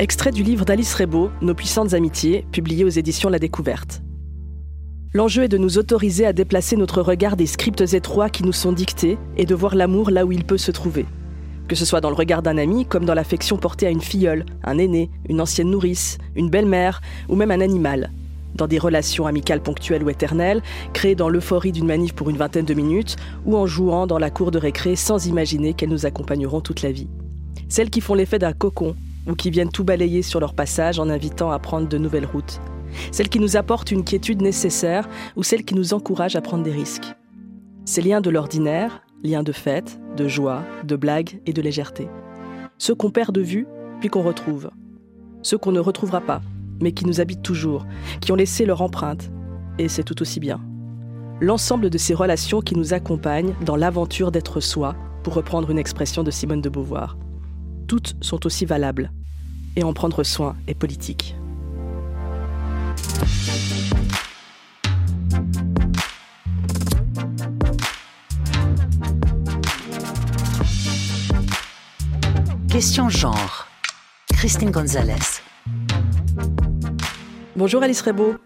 Extrait du livre d'Alice Rebaud, Nos puissantes amitiés, publié aux éditions La Découverte. L'enjeu est de nous autoriser à déplacer notre regard des scripts étroits qui nous sont dictés et de voir l'amour là où il peut se trouver. Que ce soit dans le regard d'un ami, comme dans l'affection portée à une filleule, un aîné, une ancienne nourrice, une belle-mère ou même un animal. Dans des relations amicales ponctuelles ou éternelles, créées dans l'euphorie d'une manif pour une vingtaine de minutes ou en jouant dans la cour de récré sans imaginer qu'elles nous accompagneront toute la vie. Celles qui font l'effet d'un cocon ou qui viennent tout balayer sur leur passage en invitant à prendre de nouvelles routes. Celles qui nous apportent une quiétude nécessaire ou celles qui nous encouragent à prendre des risques. Ces liens de l'ordinaire, liens de fête, de joie, de blague et de légèreté. Ceux qu'on perd de vue, puis qu'on retrouve. Ceux qu'on ne retrouvera pas, mais qui nous habitent toujours, qui ont laissé leur empreinte. Et c'est tout aussi bien. L'ensemble de ces relations qui nous accompagnent dans l'aventure d'être soi, pour reprendre une expression de Simone de Beauvoir. Toutes sont aussi valables. Et en prendre soin est politique. Question genre. Christine Gonzalez. Bonjour Alice Rebaud.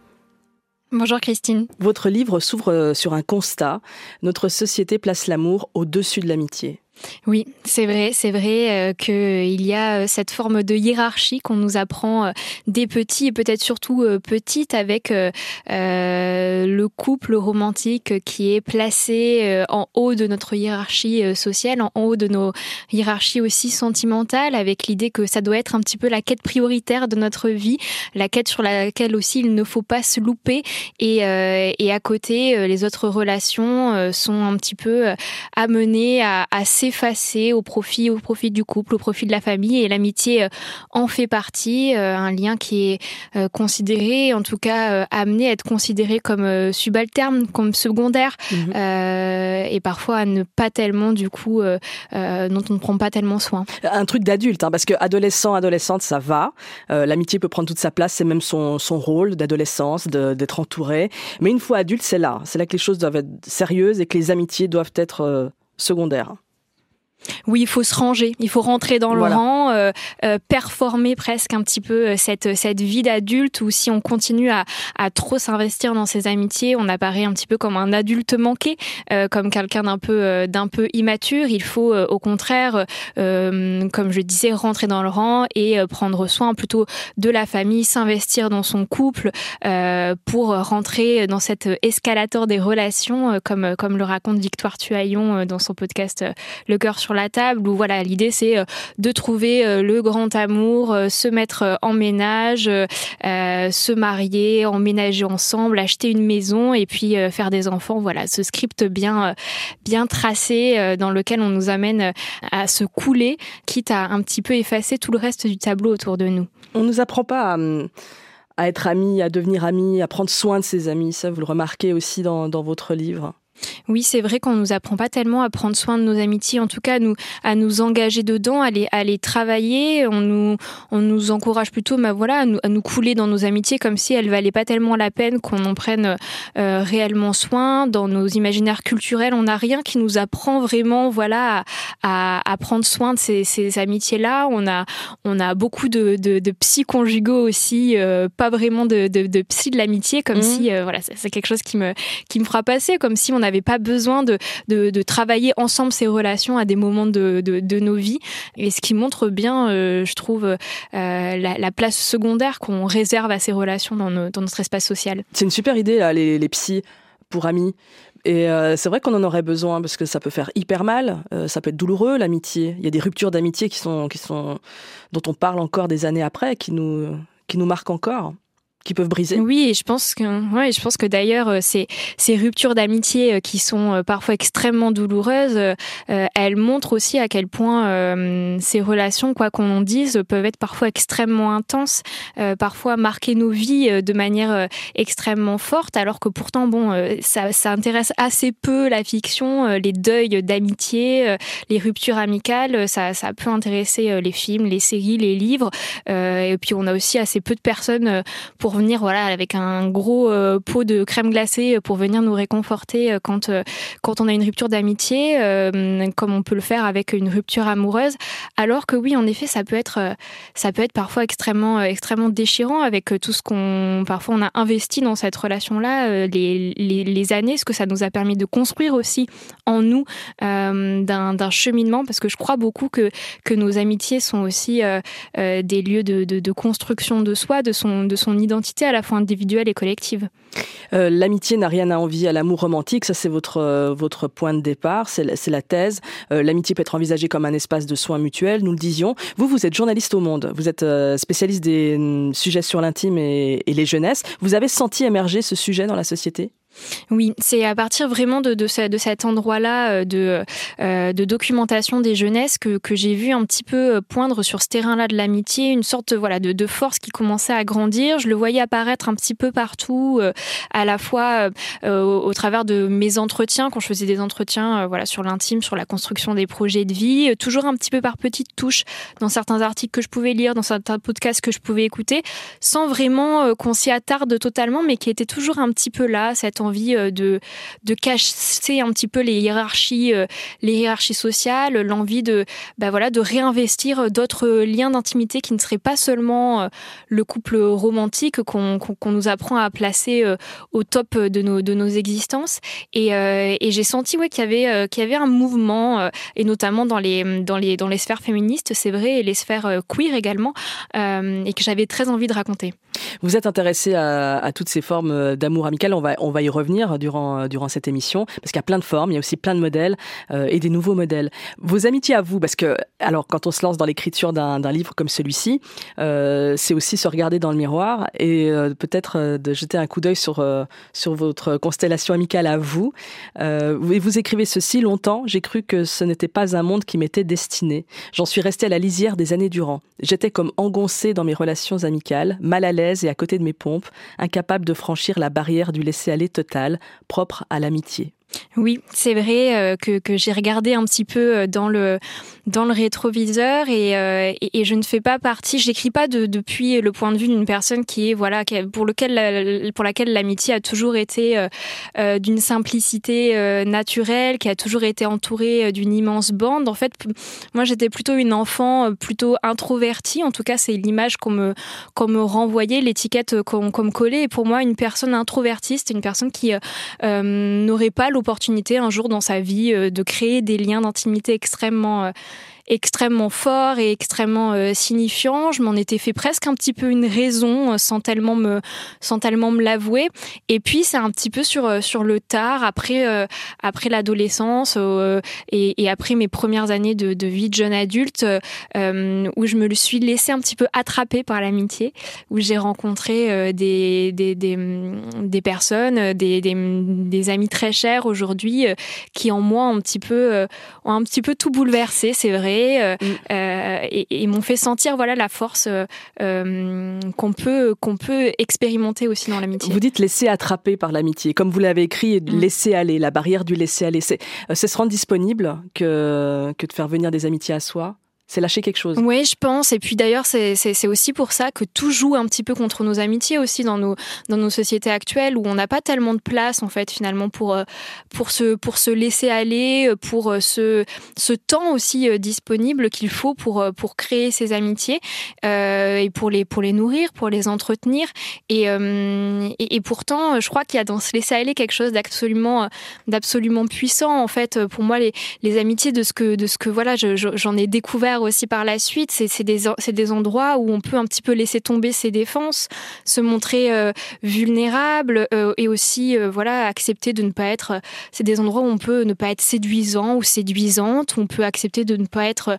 Bonjour Christine. Votre livre s'ouvre sur un constat. Notre société place l'amour au-dessus de l'amitié. Oui, c'est vrai, c'est vrai euh, qu'il y a euh, cette forme de hiérarchie qu'on nous apprend euh, des petits et peut-être surtout petites avec le couple romantique qui est placé en haut de notre hiérarchie sociale, en haut de nos hiérarchies aussi sentimentales, avec l'idée que ça doit être un petit peu la quête prioritaire de notre vie, la quête sur laquelle aussi il ne faut pas se louper. Et, et à côté, les autres relations sont un petit peu amenées à, à s'effacer au profit, au profit du couple, au profit de la famille. Et l'amitié euh, en fait partie, euh, un lien qui est euh, considéré, en tout cas amené à être considéré comme subalterne, comme secondaire, mhm. et parfois à ne pas tellement, du coup, dont on ne prend pas tellement soin. Un truc d'adulte, hein, parce que adolescent, adolescente, ça va. L'amitié peut prendre toute sa place, c'est même son, son rôle d'adolescence, d'être entouré. Mais une fois adulte, c'est là. C'est là que les choses doivent être sérieuses et que les amitiés doivent être secondaires. Oui, il faut se ranger, il faut rentrer dans le rang, euh, euh, performer presque un petit peu euh, cette, cette vie d'adulte ou si on continue à, à trop s'investir dans ses amitiés, on apparaît un petit peu comme un adulte manqué, comme quelqu'un d'un peu, d'un peu immature. Il faut au contraire, comme je disais, rentrer dans le rang et prendre soin plutôt de la famille, s'investir dans son couple pour rentrer dans cet escalator des relations, comme, comme le raconte Victoire Tuaillon dans son podcast Le cœur sur la table où voilà l'idée c'est euh, de trouver euh, le grand amour, euh, se mettre en ménage, se marier, emménager ensemble, acheter une maison et puis faire des enfants. Voilà ce script bien bien tracé dans lequel on nous amène à se couler, quitte à un petit peu effacer tout le reste du tableau autour de nous. On nous apprend pas à à être amis, à devenir amis, à prendre soin de ses amis. Ça, vous le remarquez aussi dans votre livre. Oui, c'est vrai qu'on nous apprend pas tellement à prendre soin de nos amitiés, en tout cas à nous, à nous engager dedans, à les, à les travailler. On nous, on nous encourage plutôt, bah voilà, à nous, à nous couler dans nos amitiés comme si elles valaient pas tellement la peine qu'on en prenne euh, réellement soin. Dans nos imaginaires culturels, on n'a rien qui nous apprend vraiment, voilà, à, à, prendre soin de ces, ces amitiés-là. On a, on a beaucoup de, de, de psy conjugaux aussi, euh, pas vraiment de, de, de psy de l'amitié, comme mmh. si, euh, voilà, c'est quelque chose qui me, qui me fera passer, comme si on avait pas besoin de, de, travailler ensemble ces relations à des moments de, de, nos vies. Et ce qui montre bien, euh, je trouve, euh, la, place secondaire qu'on réserve à ces relations dans, dans notre espace social. C'est une super idée, les, les psys pour amis. Et euh, c'est vrai qu'on en aurait besoin parce que ça peut faire hyper mal, ça peut être douloureux l'amitié. Il y a des ruptures d'amitié qui sont, qui sont, dont on parle encore des années après, qui nous, qui nous marquent encore qui peuvent briser. Oui, et je pense que, ouais, je pense que d'ailleurs euh, ces, ces ruptures d'amitié euh, qui sont euh, parfois extrêmement douloureuses, elles montrent aussi à quel point ces relations, quoi qu'on en dise, peuvent être parfois extrêmement intenses, parfois marquer nos vies de manière extrêmement forte, alors que pourtant, bon, ça, ça intéresse assez peu la fiction, les deuils d'amitié, les ruptures amicales, ça, ça peut intéresser les films, les séries, les livres, et puis on a aussi assez peu de personnes pour venir voilà avec un gros pot de crème glacée pour venir nous réconforter quand quand on a une rupture d'amitié, comme on peut le faire avec une rupture amoureuse. Alors que oui, en effet, ça peut être ça peut être parfois extrêmement extrêmement déchirant avec tout ce qu'on parfois on a investi dans cette relation là, les, les, années, ce que ça nous a permis de construire aussi en nous d'un cheminement, parce que je crois beaucoup que que nos amitiés sont aussi des lieux de, de, de construction de soi, de son, de son identité à la fois individuelle et collective. Euh, l'amitié n'a rien à envier à l'amour romantique, ça c'est votre, euh, votre point de départ, c'est la, la, thèse. Euh, l'amitié peut être envisagée comme un espace de soins mutuels, nous le disions. Vous, vous êtes journaliste au monde, vous êtes spécialiste des mm, sujets sur l'intime et, et les jeunesses. Vous avez senti émerger ce sujet dans la société? Oui, c'est à partir vraiment de, de, ce, de cet endroit-là euh, de, euh, de documentation des jeunesses que, que j'ai vu un petit peu euh, poindre sur ce terrain-là de l'amitié, une sorte voilà de, de, force qui commençait à grandir. Je le voyais apparaître un petit peu partout, à la fois au, travers de mes entretiens, quand je faisais des entretiens voilà sur l'intime, sur la construction des projets de vie, toujours un petit peu par petites touches dans certains articles que je pouvais lire, dans certains podcasts que je pouvais écouter, sans vraiment qu'on s'y attarde totalement, mais qui était toujours un petit peu là, cette envie euh, de, de casser un petit peu les hiérarchies, euh, les hiérarchies sociales, l'envie de, bah voilà, de réinvestir d'autres liens d'intimité qui ne seraient pas seulement euh, le couple romantique qu'on nous apprend à placer au top de nos, de nos existences. Et, j'ai senti ouais, qu'il y, avait, y avait un mouvement, et notamment dans les, dans les, dans les sphères féministes, c'est vrai, et les sphères queer également, et que j'avais très envie de raconter. Vous êtes intéressé à, toutes ces formes d'amour amical, on va, on va revenir durant, durant cette émission, parce qu'il y a plein de formes, il y a aussi plein de modèles euh, et des nouveaux modèles. Vos amitiés à vous, parce que, alors, quand on se lance dans l'écriture d'un livre comme celui-ci, euh, c'est aussi se regarder dans le miroir et euh, peut-être euh, de jeter un coup d'œil sur, euh, sur votre constellation amicale à vous. Euh, et vous écrivez ceci longtemps, j'ai cru que ce n'était pas un monde qui m'était destiné. J'en suis resté à la lisière des années durant. J'étais comme engoncé dans mes relations amicales, mal à l'aise et à côté de mes pompes, incapable de franchir la barrière du laisser-aller total, propre à l'amitié. Oui, c'est vrai euh, que, j'ai regardé un petit peu euh, dans le dans le rétroviseur et, euh, et, je ne fais pas partie, je n'écris pas de, depuis le point de vue d'une personne qui est voilà pour lequel pour laquelle l'amitié a toujours été d'une simplicité naturelle, qui a toujours été entourée d'une immense bande. En fait, moi j'étais plutôt une enfant plutôt introvertie. En tout cas, c'est l'image qu'on me qu'on me renvoyait, l'étiquette qu'on qu me collait. Et pour moi, une personne introvertie, une personne qui n'aurait pas opportunité un jour dans sa vie euh, de créer des liens d'intimité extrêmement euh, extrêmement fort et extrêmement euh, signifiant. Je m'en étais fait presque un petit peu une raison euh, sans tellement me sans tellement me l'avouer. Et puis c'est un petit peu sur euh, sur le tard après euh, après l'adolescence euh, et, et, après mes premières années de, de vie de jeune adulte où je me suis laissée un petit peu attraper par l'amitié, où j'ai rencontré des, des, des, des personnes, des, des, amis très chers aujourd'hui qui en moi un petit peu ont un petit peu tout bouleversé, c'est vrai euh, mm. euh, et, et m'ont fait sentir voilà la force euh, qu'on peut qu'on peut expérimenter aussi dans l'amitié. Vous dites laisser attraper par l'amitié, comme vous l'avez écrit, mm. laisser aller, la barrière du laisser aller. C'est se rendre disponible que que de faire venir des amitiés à soi? C'est lâcher quelque chose. Oui, je pense. Et puis d'ailleurs, c'est aussi pour ça que tout joue un petit peu contre nos amitiés aussi dans nos, dans nos sociétés actuelles où on n'a pas tellement de place en fait finalement pour, euh, pour, se, pour se laisser aller, pour euh, ce, ce temps aussi euh, disponible qu'il faut pour, pour créer ces amitiés euh, et pour les, pour les nourrir, pour les entretenir. Et, euh, et, pourtant, je crois qu'il y a dans ce laisser aller quelque chose d'absolument d'absolument puissant en fait. Pour moi, les, les amitiés de ce que, de ce que voilà, j'en je, ai découvert aussi par la suite. C'est des, des endroits où on peut un petit peu laisser tomber ses défenses, se montrer euh, vulnérable euh, et aussi euh, voilà accepter de ne pas être. C'est des endroits où on peut ne pas être séduisant ou séduisante, où on peut accepter de ne pas être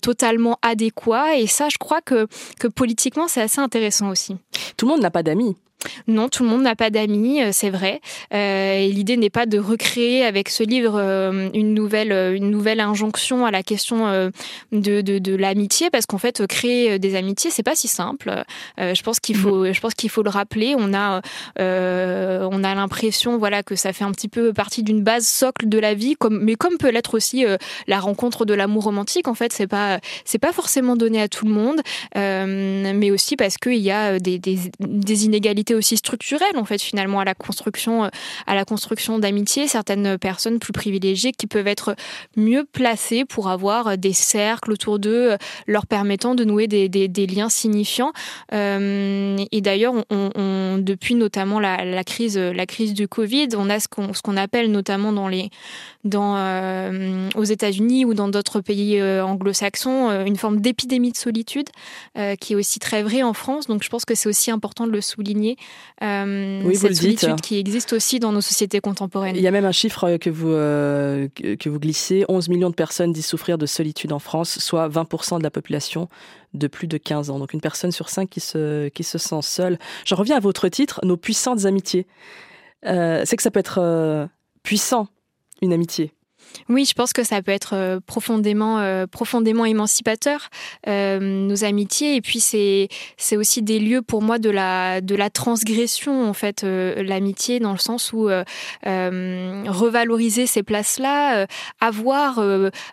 totalement adéquat. Et ça, je crois que, que politiquement, c'est assez intéressant aussi. Tout le monde n'a pas d'amis. Non, tout le monde n'a pas d'amis, euh, c'est vrai. Euh, L'idée n'est pas de recréer avec ce livre euh, une nouvelle une nouvelle injonction à la question de, de, de l'amitié, parce qu'en fait, créer des amitiés, c'est pas si simple. je pense qu'il faut mhm. je pense qu'il faut le rappeler. On a on a l'impression voilà que ça fait un petit peu partie d'une base socle de la vie, comme mais comme peut l'être aussi la rencontre de l'amour romantique. En fait, c'est pas c'est pas forcément donné à tout le monde, mais aussi parce qu'il y a des, des, des inégalités aussi structurelle en fait finalement à la construction euh, à la construction d'amitié certaines personnes plus privilégiées qui peuvent être mieux placées pour avoir des cercles autour d'eux euh, leur permettant de nouer des, liens signifiants. Euh, et d'ailleurs on, on, depuis notamment la, la, crise la crise du Covid on a ce qu'on ce qu'on appelle notamment dans les dans euh, aux États-Unis ou dans d'autres pays euh, anglo-saxons une forme d'épidémie de solitude qui est aussi très vraie en France donc je pense que c'est aussi important de le souligner euh, oui, cette solitude qui existe aussi dans nos sociétés contemporaines. Il y a même un chiffre que vous, euh, que vous glissez, 11 millions de personnes disent souffrir de solitude en France, soit 20% de la population de plus de 15 ans. Donc une personne sur cinq qui se, qui se sent seule. Je reviens à votre titre, Nos puissantes amitiés. Euh, c'est que ça peut être euh, puissant, une amitié. Oui, je pense que ça peut être euh, profondément, euh, profondément émancipateur, euh, nos amitiés. Et puis, c'est, aussi des lieux pour moi de la, de la transgression, en fait, l'amitié, dans le sens où revaloriser ces places-là, avoir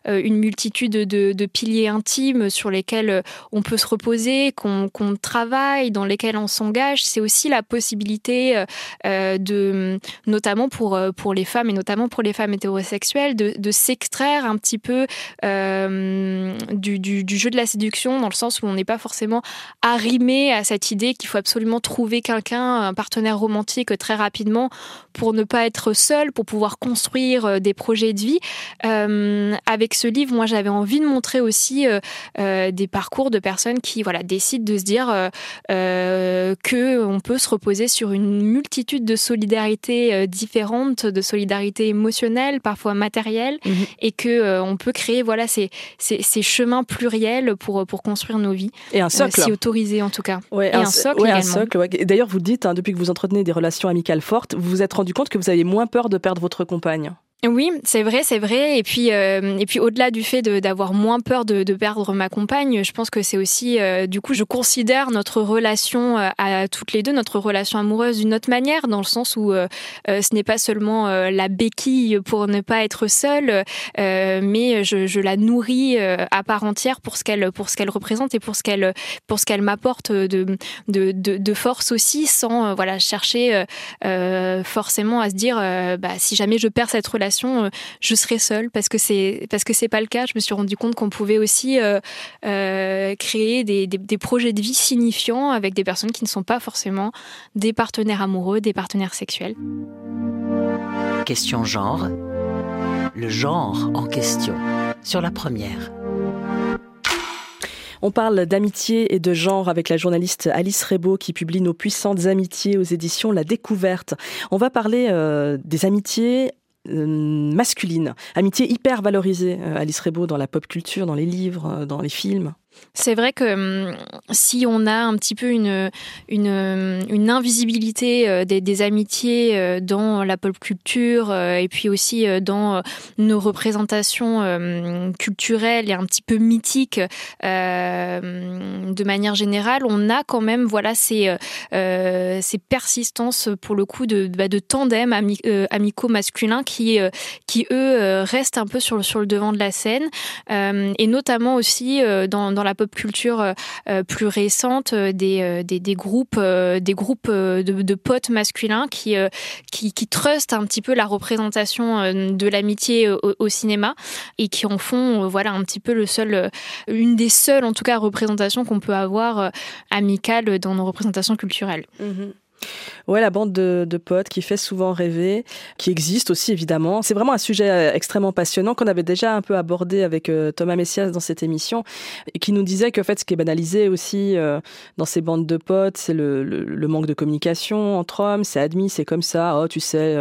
une multitude de, de, piliers intimes sur lesquels on peut se reposer, qu'on, qu'on travaille, dans lesquels on s'engage, c'est aussi la possibilité de, notamment pour, pour les femmes et notamment pour les femmes hétérosexuelles, de de, s'extraire un petit peu euh, du, jeu de la séduction, dans le sens où on n'est pas forcément arrimé à cette idée qu'il faut absolument trouver quelqu'un, un partenaire romantique très rapidement pour ne pas être seul, pour pouvoir construire euh, des projets de vie. Euh, avec ce livre, moi, j'avais envie de montrer aussi des parcours de personnes qui, voilà, décident de se dire que on peut se reposer sur une multitude de solidarités différentes, de solidarité émotionnelle, parfois Mhm. et que euh, on peut créer voilà ces, ces, ces, chemins pluriels pour pour construire nos vies. Et un socle. Euh, si autorisé en tout cas. Ouais, et un, socle ouais, Un socle, D'ailleurs, vous dites, hein, depuis que vous entretenez des relations amicales fortes, vous vous êtes rendu compte que vous avez moins peur de perdre votre compagne. Oui, c'est vrai, c'est vrai. Et puis, euh, et puis au-delà du fait d'avoir moins peur de, de, perdre ma compagne, je pense que c'est aussi, euh, du coup, je considère notre relation euh, à toutes les deux, notre relation amoureuse d'une autre manière, dans le sens où ce n'est pas seulement la béquille pour ne pas être seule, mais je, je, la nourris à part entière pour ce qu'elle pour ce qu'elle représente et pour ce qu'elle pour ce qu'elle m'apporte de, de, de, de, force aussi, sans voilà chercher forcément à se dire, bah, si jamais je perds cette relation euh, je serai seule parce que c'est parce que c'est pas le cas. Je me suis rendu compte qu'on pouvait aussi euh, euh, créer des, des, projets de vie signifiants avec des personnes qui ne sont pas forcément des partenaires amoureux, des partenaires sexuels. Question genre. Le genre en question. Sur la première. On parle d'amitié et de genre avec la journaliste Alice Rebaud qui publie Nos puissantes amitiés aux éditions La Découverte. On va parler des amitiés masculine, amitié hyper valorisée, euh, Alice Rebaud, dans la pop culture, dans les livres, euh, dans les films. C'est vrai que hum, si on a un petit peu une, une, invisibilité euh, des, amitiés euh, dans la pop culture euh, et puis aussi dans nos représentations culturelles et un petit peu mythiques de manière générale, on a quand même voilà ces, ces persistances pour le coup de, bah, de tandem amicaux masculins qui, qui eux restent un peu sur, sur le devant de la scène. Et notamment aussi dans, dans la pop culture euh, euh, plus récente euh, des, des, groupes des groupes de, de potes masculins qui, qui qui trustent un petit peu la représentation de l'amitié au, cinéma et qui en font voilà un petit peu le seul une des seules en tout cas représentations qu'on peut avoir amicales dans nos représentations culturelles. Mm-hmm. Ouais, la bande de, de, potes qui fait souvent rêver, qui existe aussi évidemment. C'est vraiment un sujet euh, extrêmement passionnant qu'on avait déjà un peu abordé avec euh, Thomas Messias dans cette émission, et qui nous disait que fait, ce qui est banalisé aussi euh, dans ces bandes de potes, c'est le, le, manque de communication entre hommes. C'est admis, c'est comme ça. Oh, tu sais,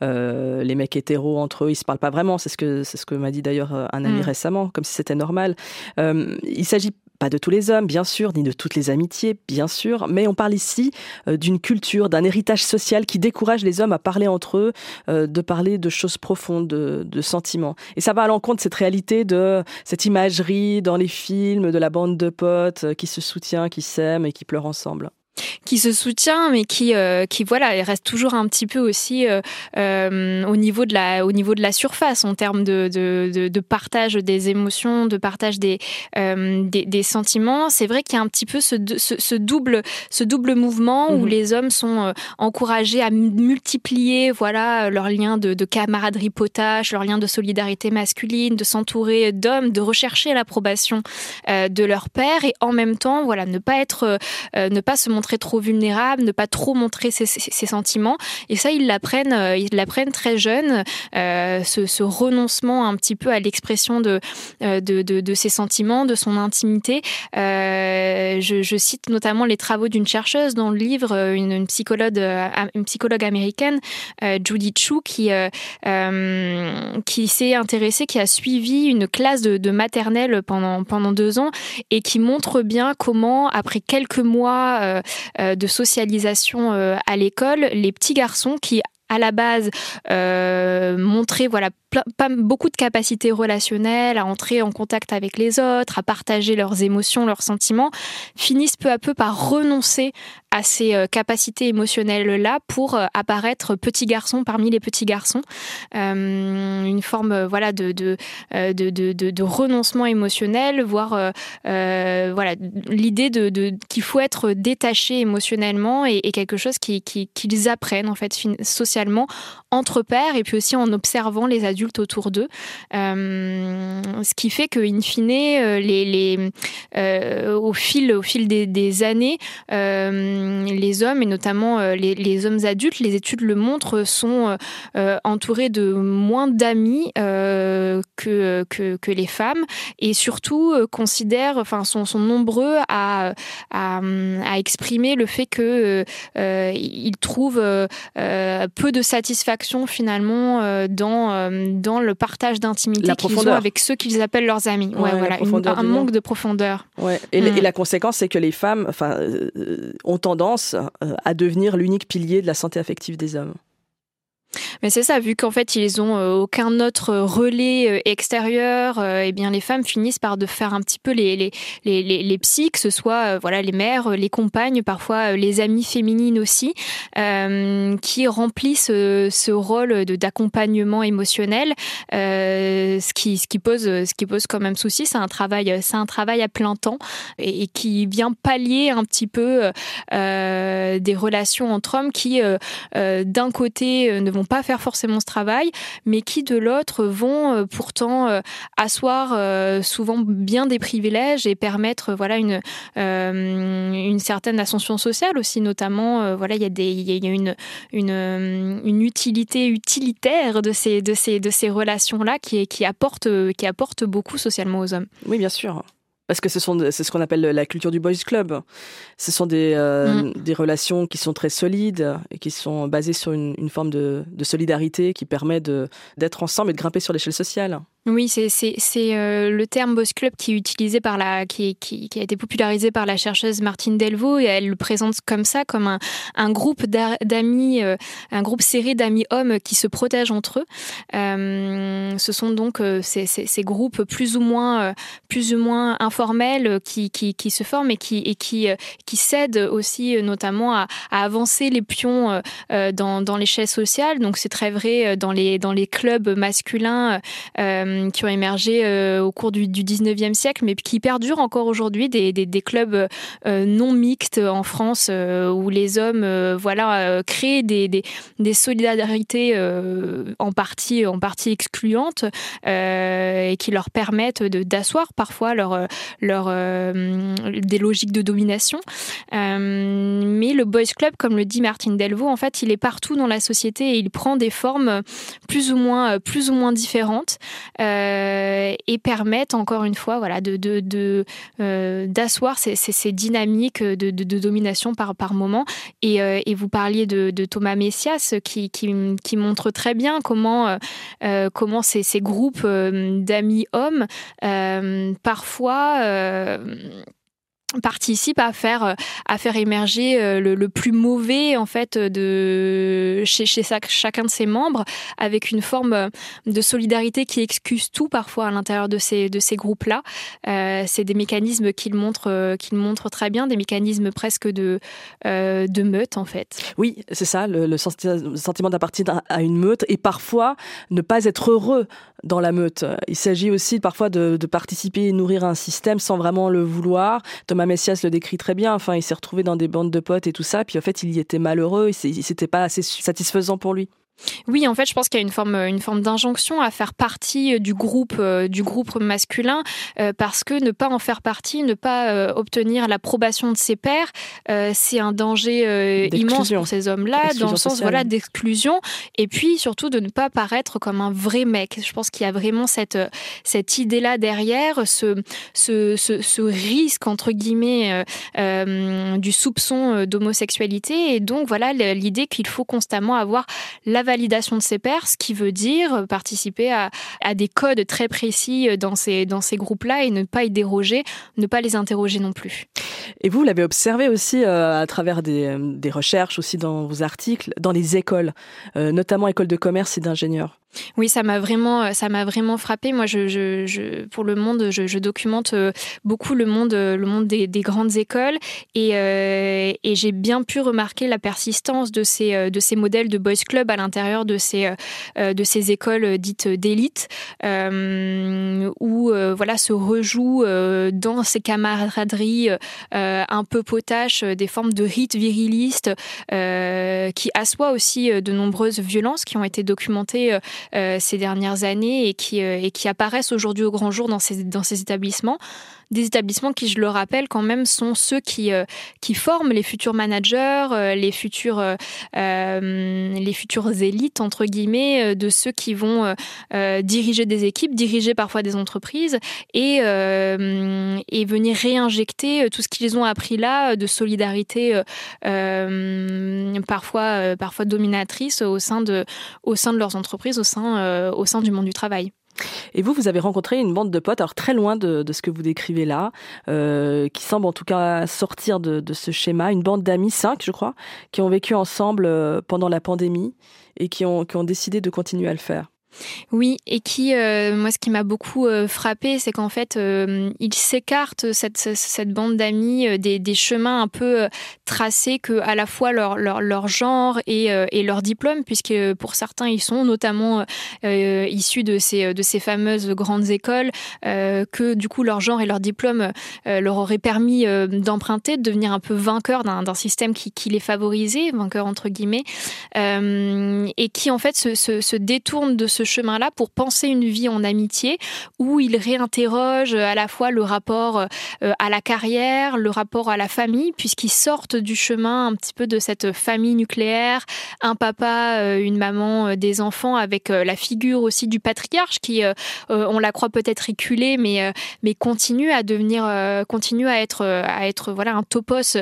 les mecs hétéros entre eux, ils se parlent pas vraiment. C'est ce que c'est ce que m'a dit d'ailleurs un ami mm. récemment, comme si c'était normal. il s'agit pas de tous les hommes, bien sûr, ni de toutes les amitiés, bien sûr, mais on parle ici euh, d'une culture, d'un héritage social qui décourage les hommes à parler entre eux, euh, de parler de choses profondes, de, sentiments. Et ça va à l'encontre de cette réalité, de cette imagerie dans les films, de la bande de potes euh, qui se soutient, qui s'aiment et qui pleurent ensemble qui se soutient, mais qui, euh, qui voilà, reste toujours un petit peu aussi euh, euh, au niveau de la, au niveau de la surface en termes de, de, de, partage des émotions, de partage des, des, des, sentiments. C'est vrai qu'il y a un petit peu ce, ce, double, ce double mouvement où mhm. les hommes sont encouragés à multiplier, voilà, leurs liens de, de camaraderie potache, leurs liens de solidarité masculine, de s'entourer d'hommes, de rechercher l'approbation de leur père et en même temps, voilà, ne pas être, ne pas se montrer trop vulnérable, ne pas trop montrer ses, sentiments. Et ça, ils l'apprennent, euh, ils l'apprennent très jeune, euh, ce, renoncement un petit peu à l'expression de, euh, de, ses sentiments, de son intimité. je, cite notamment les travaux d'une chercheuse dans le livre, une, psychologue, américaine, Judy Chu, qui, qui s'est intéressée, qui a suivi une classe de, de maternelle pendant, pendant deux ans et qui montre bien comment, après quelques mois euh, de socialisation euh, à l'école, les petits garçons qui à la base euh, montraient voilà pas beaucoup de capacités relationnelles, à entrer en contact avec les autres, à partager leurs émotions, leurs sentiments, finissent peu à peu par renoncer ces euh, capacités émotionnelles-là pour euh, apparaître petits garçons parmi les petits garçons. Euh, une forme voilà, de, de, de, de, renoncement émotionnel, voire voilà, l'idée de, qu'il faut être détaché émotionnellement et, quelque chose qu'ils qui, qu'ils apprennent en fait socialement entre pairs et puis aussi en observant les adultes autour d'eux. Ce qui fait que, in fine, les, les au, fil, au fil des, années, les hommes, et notamment les, hommes adultes, les études le montrent, sont entourés de moins d'amis que, que, que, les femmes et surtout considèrent, enfin, sont, sont nombreux à, à, à, exprimer le fait que ils trouvent peu de satisfaction finalement dans dans le partage d'intimité qu'ils ont avec ceux qu'ils appellent leurs amis. Ouais, voilà, un manque de profondeur. Ouais. Et, mm. la conséquence, c'est que les femmes enfin, euh, ont tendance euh, à devenir l'unique pilier de la santé affective des hommes. Mais c'est ça, vu qu'en fait ils ont euh, aucun autre relais euh, extérieur, euh, eh bien les femmes finissent par de faire un petit peu les les les les, psys, que ce soit voilà les mères, les compagnes, parfois les amies féminines aussi, qui remplissent ce rôle d'accompagnement émotionnel, ce qui ce qui pose ce qui pose quand même souci, c'est un travail c'est un travail à plein temps et, qui vient pallier un petit peu des relations entre hommes qui d'un côté ne vont pas faire forcément ce travail, mais qui de l'autre vont euh, pourtant euh, asseoir euh, souvent bien des privilèges et permettre voilà une une certaine ascension sociale aussi, notamment voilà il y a des il y a une une, une utilité utilitaire de ces de ces de ces relations là qui qui apporte qui apporte beaucoup socialement aux hommes. Oui, bien sûr parce que ce sont c'est ce qu'on appelle la culture du boys club. Ce sont des, euh, mm. des relations qui sont très solides et qui sont basées sur une, une forme de, de, solidarité qui permet de d'être ensemble et de grimper sur l'échelle sociale. Oui, c'est euh, le terme boss club qui est utilisé par la qui, a été popularisé par la chercheuse Martine Delvaux et elle le présente comme ça comme un, groupe d'amis euh, un groupe serré d'amis hommes qui se protègent entre eux. Euh, ce sont donc ces, groupes plus ou moins plus ou moins informels qui, se forment et qui et cèdent aussi notamment à, avancer les pions dans, l'échelle sociale. Donc c'est très vrai dans les clubs masculins. Qui ont émergé euh, au cours du, du 19e siècle, mais qui perdurent encore aujourd'hui, des, clubs euh, non mixtes en France où les hommes voilà, créent des solidarités en, partie, en partie excluantes et qui leur permettent d'asseoir parfois leur, leur, des logiques de domination. mais le Boys Club, comme le dit Martine Delvaux, en fait, il est partout dans la société et il prend des formes plus ou moins, plus ou moins différentes. Euh, et permettent encore une fois voilà, de, euh, d'asseoir ces, ces, dynamiques de, de, domination par, par moment. Et, euh, et vous parliez de, Thomas Messias qui, qui, qui, montre très bien comment, comment ces, ces groupes d'amis hommes parfois participe à faire à faire émerger euh, le, le, plus mauvais en fait de chez, chacun de ses membres avec une forme de solidarité qui excuse tout parfois à l'intérieur de ces de ces groupes là euh, c'est des mécanismes qu'il montre euh, montre très bien des mécanismes presque de euh, de meute en fait. Oui c'est ça le, le sentiment d'appartenir à une meute et parfois ne pas être heureux dans la meute il s'agit aussi parfois de, participer et nourrir un système sans vraiment le vouloir Thomas Messias le décrit très bien. Enfin, il s'est retrouvé dans des bandes de potes et tout ça. Puis en fait, il y était malheureux. C'était pas assez satisfaisant pour lui. Oui, en fait, je pense qu'il y a une forme, une forme d'injonction à faire partie euh, du groupe, euh, du groupe masculin, euh, parce que ne pas en faire partie, ne pas obtenir l'approbation de ses pairs, c'est un danger immense pour ces hommes-là, dans le sens voilà d'exclusion, et puis surtout de ne pas paraître comme un vrai mec. Je pense qu'il y a vraiment cette cette idée-là derrière, ce, ce, ce, ce risque entre guillemets du soupçon d'homosexualité, et donc voilà l'idée qu'il faut constamment avoir la validation de ses pairs, ce qui veut dire participer à, à des codes très précis dans ces, dans ces groupes-là et ne pas y déroger, ne pas les interroger non plus. Et vous l'avez observé aussi euh, à travers des, des recherches, aussi dans vos articles, dans les écoles, euh, notamment écoles de commerce et d'ingénieurs. Oui, ça m'a vraiment, euh, ça m'a vraiment frappé. Moi, pour le monde, je, documente euh, beaucoup le monde, euh, le monde des, des grandes écoles, et, j'ai bien pu remarquer la persistance de ces, de ces modèles de boys club à l'intérieur de ces, de ces écoles dites d'élite, où voilà se rejoue dans ces camaraderies un peu potaches des formes de rites virilistes qui assoient aussi de nombreuses violences qui ont été documentées ces dernières années et qui, euh, et qui apparaissent aujourd'hui au grand jour dans ces, dans ces établissements des établissements qui, je le rappelle, quand même, sont ceux qui, euh, qui forment les futurs managers, euh, les futurs, euh, les futures élites, entre guillemets, de ceux qui vont diriger des équipes, diriger parfois des entreprises et, et venir réinjecter tout ce qu'ils ont appris là de solidarité parfois, parfois dominatrice au sein, de, au sein de leurs entreprises, au sein, au sein du monde du travail. Et vous, vous avez rencontré une bande de potes, alors très loin de, de ce que vous décrivez là, euh, qui semble en tout cas sortir de, de ce schéma, une bande d'amis, cinq je crois, qui ont vécu ensemble euh, pendant la pandémie et qui ont, qui ont décidé de continuer à le faire. Oui, et qui, euh, moi, ce qui m'a beaucoup euh, frappé, c'est qu'en fait, euh, ils s'écartent cette, cette bande d'amis euh, des, des, chemins un peu euh, tracés que à la fois leur, leur, leur genre et, et leur diplôme, puisque pour certains, ils sont notamment issus de ces, de ces fameuses grandes écoles, que du coup, leur genre et leur diplôme leur auraient permis d'emprunter, de devenir un peu vainqueurs d'un système qui, qui les favorisait, vainqueurs entre guillemets, et qui en fait se, se, se détournent de ce chemin-là pour penser une vie en amitié où il réinterroge à la fois le rapport euh, à la carrière, le rapport à la famille, puisqu'ils sortent du chemin un petit peu de cette famille nucléaire, un papa, euh, une maman, euh, des enfants, avec la figure aussi du patriarche qui, on la croit peut-être éculée, mais, mais continue à devenir, continue à être, à être voilà, un topos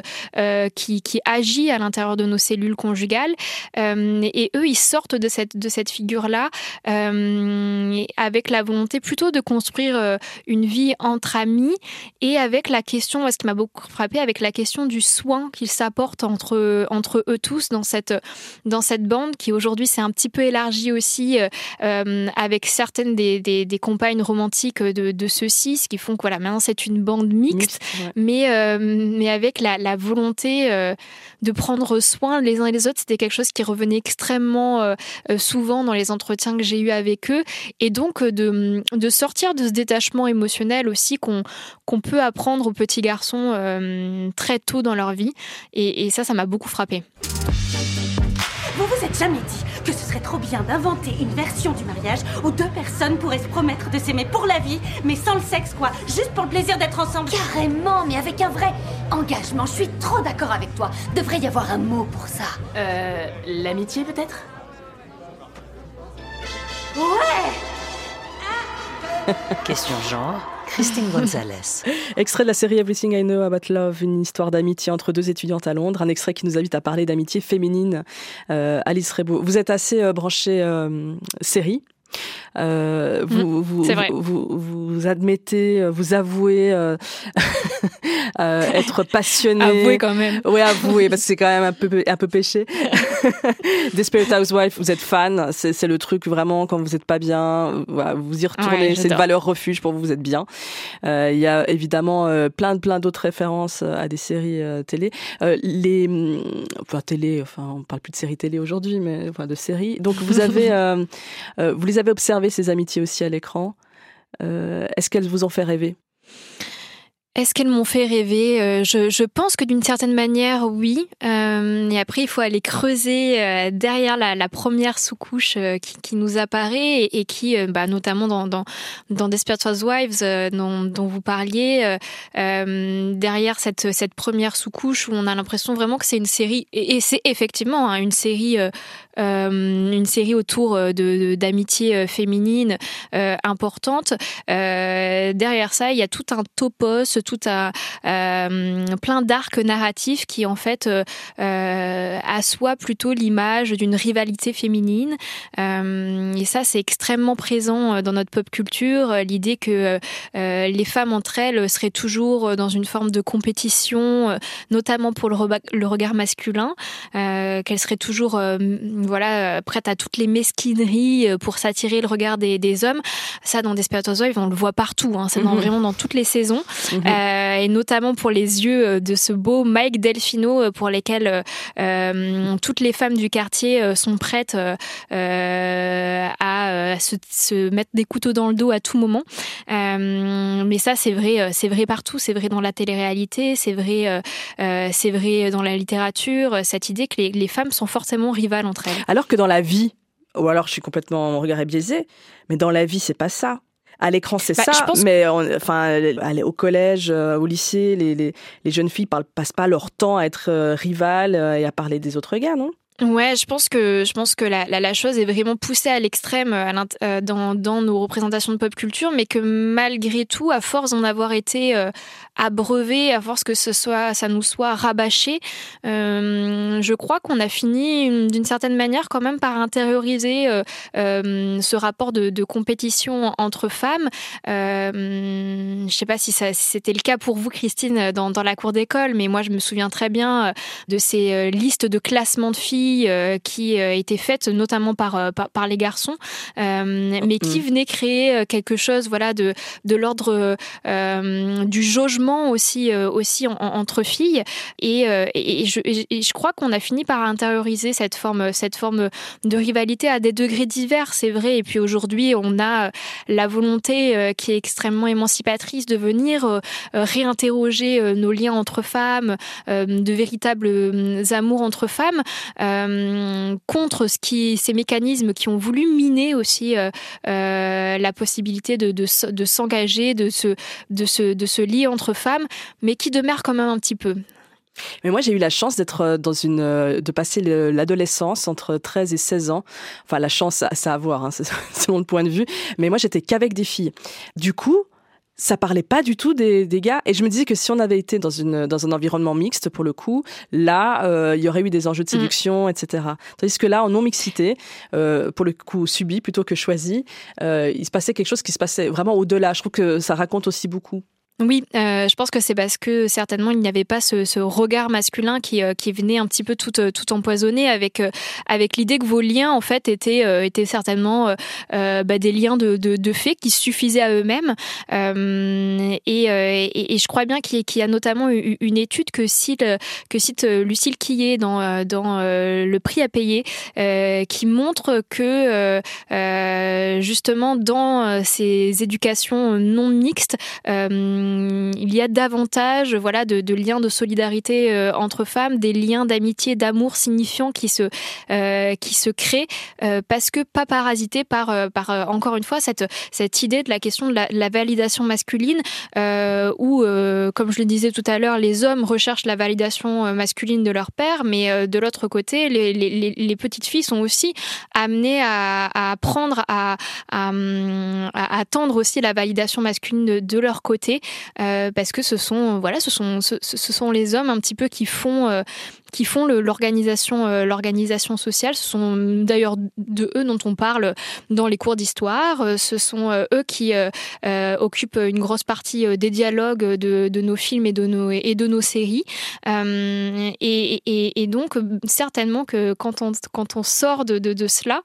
qui, qui agit à l'intérieur de nos cellules conjugales. et eux, ils sortent de cette, de cette figure-là euh, avec la volonté plutôt de construire euh, une vie entre amis et avec la question, ce qui m'a beaucoup frappé, avec la question du soin qu'ils s'apportent entre, entre eux tous dans cette, dans cette bande qui aujourd'hui s'est un petit peu élargie aussi euh, avec certaines des, des, des compagnes romantiques de, de ceux-ci, ce qui font que voilà, maintenant c'est une bande mixte, ouais. mais, euh, mais avec la, la volonté euh, de prendre soin les uns et les autres, c'était quelque chose qui revenait extrêmement souvent dans les entretiens que j'ai eu avec eux. Et donc euh, de, de sortir de ce détachement émotionnel aussi qu'on qu peut apprendre aux petits garçons euh, très tôt dans leur vie. Et, et ça ça m'a beaucoup frappé vous vous êtes jamais dit que ce serait trop bien d'inventer une version du mariage où deux personnes pourraient se promettre de s'aimer pour la vie mais sans le sexe quoi. Juste pour le plaisir d'être ensemble. Carrément mais avec un vrai engagement. Je suis trop d'accord avec toi. Devrait y avoir un mot pour ça. Euh l'amitié peut-être? Ouais Question genre, Christine Gonzalez. extrait de la série Everything I Know About Love, une histoire d'amitié entre deux étudiantes à Londres. Un extrait qui nous invite à parler d'amitié féminine. Euh, Alice Rebaud, vous êtes assez euh, branchée euh, série. Euh, vous, vous, vous, vous, admettez, vous avouez euh, être passionné. avouez quand même. Oui, avouez, parce que c'est quand même un peu, un peu péché. Desperate Housewife, vous êtes fan, c'est le truc vraiment quand vous n'êtes pas bien, vous y retournez, c'est une valeur refuge pour vous, vous êtes bien. Il y a évidemment plein, plein d'autres références à des séries télé. les, enfin télé, enfin on parle plus de séries télé aujourd'hui, mais enfin de séries. Donc vous avez, vous les avez observées ces amitiés aussi à l'écran. Est-ce qu'elles vous ont fait rêver? Est-ce qu'elles m'ont fait rêver? Euh, je, pense que d'une certaine manière, oui. Euh, et après, il faut aller creuser euh, derrière la, première sous-couche euh, qui, nous apparaît et, qui, bah, notamment dans, Desperate Housewives dont, vous parliez, derrière cette, première sous-couche où on a l'impression vraiment que c'est une série, et, c'est effectivement hein, une série euh, une série autour euh, de d'amitié euh, féminine importante. derrière ça, il y a tout un topos, tout un plein d'arcs narratifs qui en fait assoient plutôt l'image d'une rivalité féminine. et ça, c'est extrêmement présent dans notre pop culture. L'idée que les femmes entre elles seraient toujours dans une forme de compétition, notamment pour le regard masculin, qu'elles seraient toujours voilà, euh, prête à toutes les mesquineries euh, pour s'attirer le regard des, des, hommes. Ça, dans Housewives, on le voit partout. Hein. C'est mhm. vraiment dans toutes les saisons. Mhm. euh, et notamment pour les yeux de ce beau Mike Delfino, pour lesquels euh, toutes les femmes du quartier sont prêtes euh, à se, se, mettre des couteaux dans le dos à tout moment. mais ça, c'est vrai, c'est vrai partout. C'est vrai dans la télé-réalité, c'est vrai, c'est vrai dans la littérature. Cette idée que les, les femmes sont forcément rivales entre elles. Alors que dans la vie, ou alors je suis complètement, mon regard est biaisé, mais dans la vie, c'est pas ça. À l'écran, c'est bah, ça, mais enfin, aller au collège, euh, au lycée, les, les, les, jeunes filles parlent, passent pas leur temps à être euh, rivales euh, et à parler des autres gars, non? Ouais, je pense que je pense que la, la, la chose est vraiment poussée à l'extrême euh, dans, dans nos représentations de pop culture, mais que malgré tout, à force d'en avoir été euh, abreuvé, à force que ce soit ça nous soit rabâché, euh, je crois qu'on a fini d'une certaine manière quand même par intérioriser euh, euh ce rapport de, de, compétition entre femmes. Euh, je sais pas si, ça, si c'était le cas pour vous, Christine, dans, dans la cour d'école, mais moi je me souviens très bien de ces listes de classement de filles euh, qui euh, était faite notamment par, euh, par, les garçons, mais qui mm. venait créer quelque chose voilà, de, de l'ordre du jugement aussi, aussi entre filles. Et, et, je, et je, crois qu'on a fini par intérioriser cette forme, cette forme de rivalité à des degrés divers, c'est vrai. Et puis aujourd'hui, on a la volonté qui est extrêmement émancipatrice de venir réinterroger nos liens entre femmes, de véritables amours entre femmes. Euh, contre ces mécanismes qui ont voulu miner aussi euh, euh, la possibilité de, s'engager, de se, lier entre femmes, mais qui demeure quand même un petit peu. Mais moi, j'ai eu la chance d'être dans une, de passer l'adolescence entre 13 et 16 ans. Enfin, la chance, ça à avoir, hein, c'est mon point de vue. Mais moi, j'étais qu'avec des filles. Du coup, ça parlait pas du tout des, des, gars. Et je me disais que si on avait été dans, une, dans un environnement mixte, pour le coup, là, euh, il y aurait eu des enjeux de mm. séduction, etc. Tandis que là, en non-mixité, euh, pour le coup, subi plutôt que choisi, euh, il se passait quelque chose qui se passait vraiment au-delà. Je trouve que ça raconte aussi beaucoup. Oui, euh, je pense que c'est parce que certainement il n'y avait pas ce, ce regard masculin qui, euh, qui venait un petit peu tout, euh, tout empoisonné avec, euh, avec l'idée que vos liens en fait étaient, étaient certainement bah, des liens de, de, de fait qui suffisaient à eux-mêmes. Et, et, et, je crois bien qu'il y, a notamment une étude que cite, que cite Lucille Quillet dans, dans Le prix à payer, qui montre que justement dans ces éducations non mixtes, euh, il y a davantage voilà de, de liens de solidarité euh, entre femmes, des liens d'amitié, d'amour signifiants qui se euh, qui se créent parce que pas parasités par par encore une fois cette cette idée de la question de la, la validation masculine où comme je le disais tout à l'heure les hommes recherchent la validation masculine de leur père mais de l'autre côté les, les, les, petites filles sont aussi amenées à, à apprendre à, à, à, attendre aussi la validation masculine de, de leur côté euh, parce que ce sont voilà ce sont ce, ce, sont les hommes un petit peu qui font euh, qui font l'organisation l'organisation sociale. Ce sont d'ailleurs de eux dont on parle dans les cours d'histoire. Ce sont eux qui occupent une grosse partie des dialogues de, de, nos films et de nos, et de nos séries. Et, et, donc, certainement que quand on, quand on sort de, de, de cela,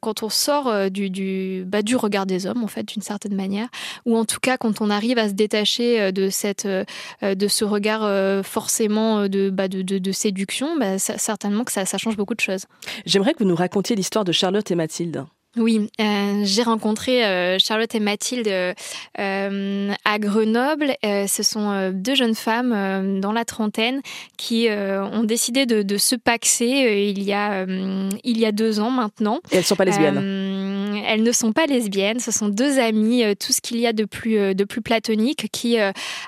quand on sort du, du, bah, du regard des hommes, en fait, d'une certaine manière, ou en tout cas quand on arrive à se détacher de, cette, de ce regard forcément de, bah, de, de, séduction, bah, certainement que ça, ça change beaucoup de choses. J'aimerais que vous nous racontiez l'histoire de Charlotte et Mathilde. Oui, euh, j'ai rencontré euh, Charlotte et Mathilde euh, à Grenoble. ce sont deux jeunes femmes dans la trentaine qui ont décidé de, de se paxer il y a il y a deux ans maintenant. Et elles sont pas lesbiennes. Elles ne sont pas lesbiennes. Ce sont deux amies, tout ce qu'il y a de plus de plus platonique, qui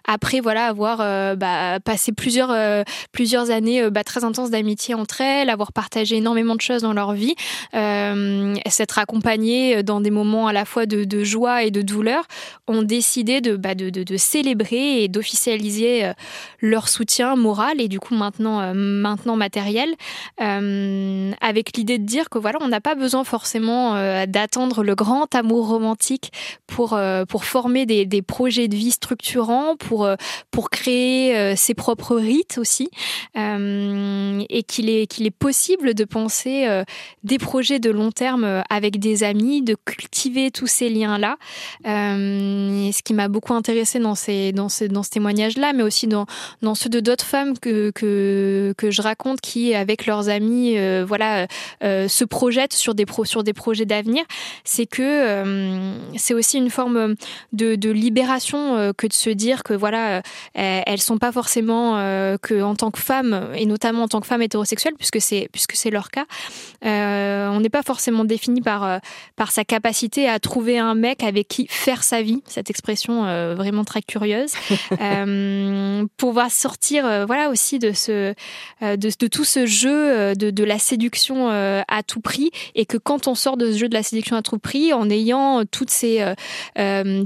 après voilà avoir bah, passé plusieurs plusieurs années bah, très intenses d'amitié entre elles, avoir partagé énormément de choses dans leur vie, s'être accompagnés euh, dans des moments à la fois de, joie et de douleur, ont décidé de, bah, célébrer et d'officialiser euh, leur soutien moral et du coup maintenant, euh, maintenant matériel, avec l'idée de dire que voilà, on n'a pas besoin forcément d'attendre le grand amour romantique pour, pour former des, des, projets de vie structurants, pour, pour créer ses propres rites aussi, et qu'il est, qu'il est possible de penser des projets de long terme avec des amis, de cultiver tous ces liens-là. Euh, ce qui m'a beaucoup intéressé dans ces, dans ces, dans ce témoignage-là, mais aussi dans, dans ceux de d'autres femmes que, que, que je raconte qui, avec leurs amis, euh, voilà, euh, se projettent sur des, pro, sur des projets d'avenir, c'est que c'est aussi une forme de, de libération que de se dire que voilà, elles sont pas forcément que en tant que femme et notamment en tant que femme hétérosexuelle, puisque c'est puisque c'est leur cas, on n'est pas forcément défini par euh, par sa capacité à trouver un mec avec qui faire sa vie, cette expression euh, vraiment très curieuse, euh, pouvoir sortir voilà aussi de ce de, tout ce jeu de, de la séduction à tout prix et que quand on sort de ce jeu de la séduction à tout prix en ayant toutes ces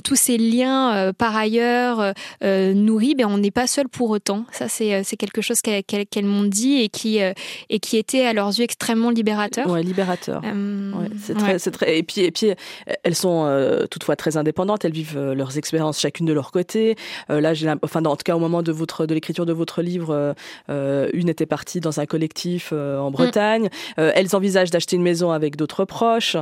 tous ces liens par ailleurs nourris, ben on n'est pas seul pour autant. Ça c'est c'est quelque chose qu'elles m'ont dit et qui et qui était à leurs yeux extrêmement libérateur. Ouais, libérateur. c'est très, et puis et puis elles sont euh, toutefois très indépendantes. Elles vivent euh, leurs expériences chacune de leur côté. Euh, là, j'ai enfin en tout cas au moment de votre de l'écriture de votre livre, une était partie dans un collectif en Bretagne. Mm. elles envisagent d'acheter une maison avec d'autres proches.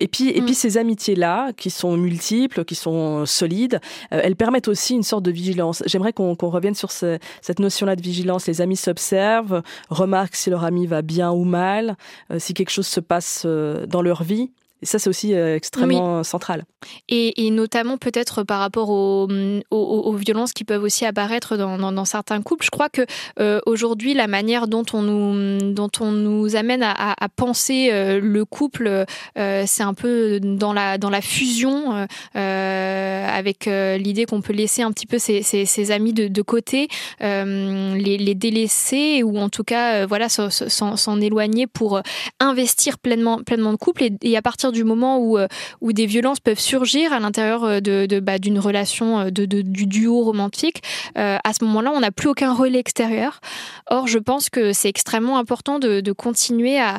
Et puis et puis mm. ces amitiés là qui sont multiples, qui sont solides, elles permettent aussi une sorte de vigilance. J'aimerais qu'on revienne sur cette notion là de vigilance. Les amis s'observent, remarquent si leur ami va bien ou mal, si quelque chose se passe dans leur vie. Et ça, c'est aussi euh, extrêmement central. Et, notamment peut-être par rapport aux, aux, violences qui peuvent aussi apparaître dans, dans, certains couples. Je crois que euh, aujourd'hui, la manière dont on nous, dont on nous amène à, à, penser euh, le couple, c'est un peu dans la, dans la fusion, avec l'idée qu'on peut laisser un petit peu ses, ses, ses amis de, de côté, les, les, délaisser ou en tout cas, voilà, s'en éloigner pour investir pleinement, pleinement de couple. Et, et à partir du moment où, euh, où des violences peuvent surgir à l'intérieur euh, de, bah, d'une relation euh, de, du duo romantique, à ce moment-là, on n'a plus aucun relais extérieur. Or, je pense que c'est extrêmement important de, de continuer à,